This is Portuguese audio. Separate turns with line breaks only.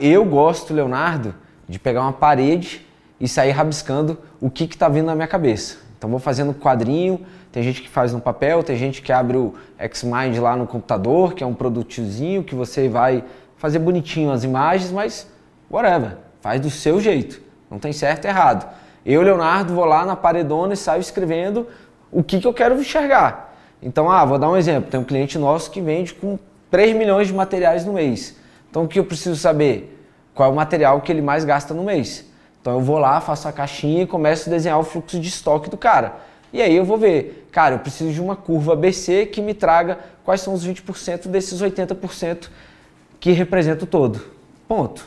eu gosto, Leonardo, de pegar uma parede e sair rabiscando o que está vindo na minha cabeça. Então vou fazendo quadrinho, tem gente que faz no papel, tem gente que abre o Xmind lá no computador, que é um produtozinho que você vai fazer bonitinho as imagens, mas whatever, faz do seu jeito, não tem certo e errado. Eu, Leonardo, vou lá na paredona e saio escrevendo o que, que eu quero enxergar. Então, ah, vou dar um exemplo, tem um cliente nosso que vende com 3 milhões de materiais no mês. Então o que eu preciso saber? Qual é o material que ele mais gasta no mês? Então eu vou lá, faço a caixinha e começo a desenhar o fluxo de estoque do cara. E aí eu vou ver, cara, eu preciso de uma curva ABC que me traga quais são os 20% desses 80% que representa o todo. Ponto.